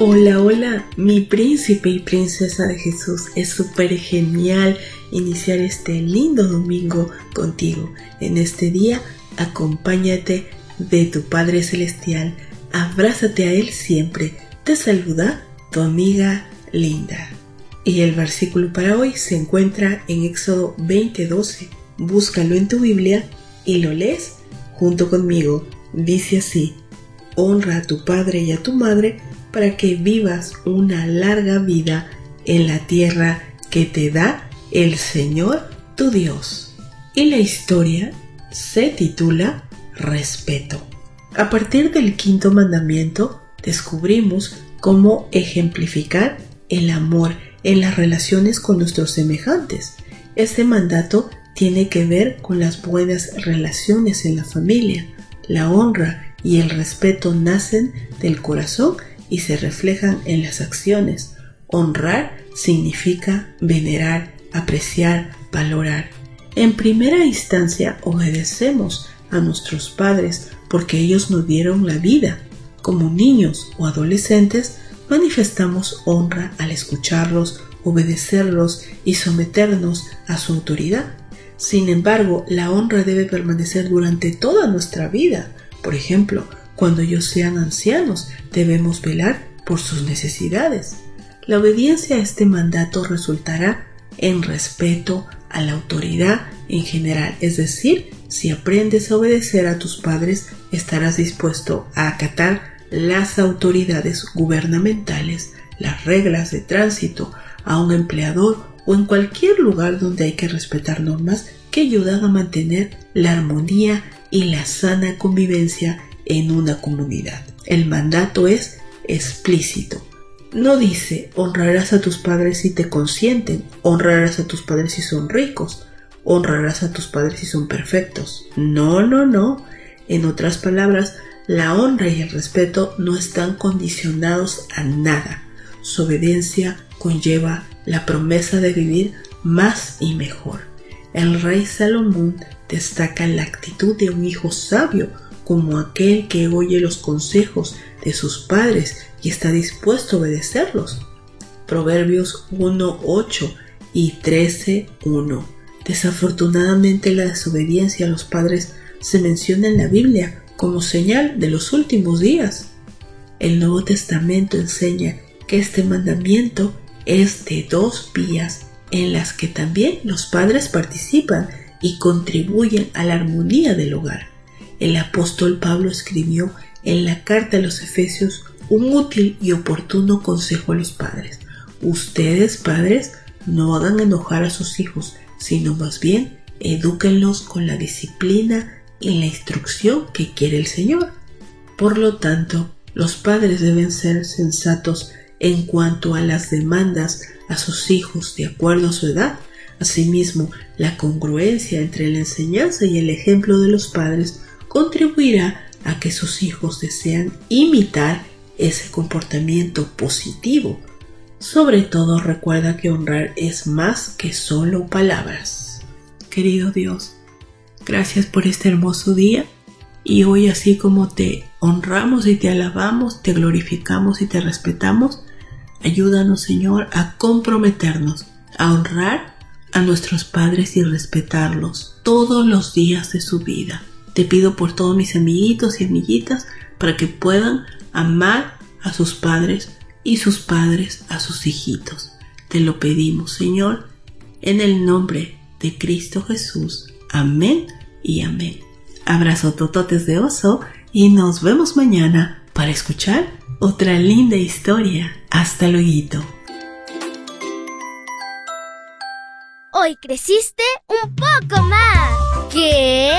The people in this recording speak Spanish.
Hola, hola, mi príncipe y princesa de Jesús. Es súper genial iniciar este lindo domingo contigo. En este día, acompáñate de tu Padre Celestial. Abrázate a Él siempre. Te saluda tu amiga Linda. Y el versículo para hoy se encuentra en Éxodo 20:12. Búscalo en tu Biblia y lo lees junto conmigo. Dice así, honra a tu padre y a tu madre para que vivas una larga vida en la tierra que te da el Señor tu Dios. Y la historia se titula Respeto. A partir del quinto mandamiento descubrimos cómo ejemplificar el amor en las relaciones con nuestros semejantes. Este mandato tiene que ver con las buenas relaciones en la familia. La honra y el respeto nacen del corazón y se reflejan en las acciones. Honrar significa venerar, apreciar, valorar. En primera instancia obedecemos a nuestros padres porque ellos nos dieron la vida. Como niños o adolescentes manifestamos honra al escucharlos, obedecerlos y someternos a su autoridad. Sin embargo, la honra debe permanecer durante toda nuestra vida. Por ejemplo, cuando ellos sean ancianos, debemos velar por sus necesidades. La obediencia a este mandato resultará en respeto a la autoridad en general, es decir, si aprendes a obedecer a tus padres, estarás dispuesto a acatar las autoridades gubernamentales, las reglas de tránsito, a un empleador o en cualquier lugar donde hay que respetar normas que ayudan a mantener la armonía y la sana convivencia en una comunidad. El mandato es explícito. No dice honrarás a tus padres si te consienten, honrarás a tus padres si son ricos, honrarás a tus padres si son perfectos. No, no, no. En otras palabras, la honra y el respeto no están condicionados a nada. Su obediencia conlleva la promesa de vivir más y mejor. El rey Salomón destaca la actitud de un hijo sabio como aquel que oye los consejos de sus padres y está dispuesto a obedecerlos. Proverbios 1.8 y 13.1. Desafortunadamente la desobediencia a los padres se menciona en la Biblia como señal de los últimos días. El Nuevo Testamento enseña que este mandamiento es de dos vías en las que también los padres participan y contribuyen a la armonía del hogar el apóstol Pablo escribió en la carta a los Efesios un útil y oportuno consejo a los padres. Ustedes, padres, no hagan enojar a sus hijos, sino más bien edúquenlos con la disciplina y la instrucción que quiere el Señor. Por lo tanto, los padres deben ser sensatos en cuanto a las demandas a sus hijos de acuerdo a su edad. Asimismo, la congruencia entre la enseñanza y el ejemplo de los padres contribuirá a que sus hijos desean imitar ese comportamiento positivo. Sobre todo recuerda que honrar es más que solo palabras. Querido Dios, gracias por este hermoso día y hoy así como te honramos y te alabamos, te glorificamos y te respetamos, ayúdanos Señor a comprometernos a honrar a nuestros padres y respetarlos todos los días de su vida. Te pido por todos mis amiguitos y amiguitas para que puedan amar a sus padres y sus padres a sus hijitos. Te lo pedimos, Señor, en el nombre de Cristo Jesús. Amén y amén. Abrazo tototes de oso y nos vemos mañana para escuchar otra linda historia. Hasta luego. Hoy creciste un poco más. ¿Qué?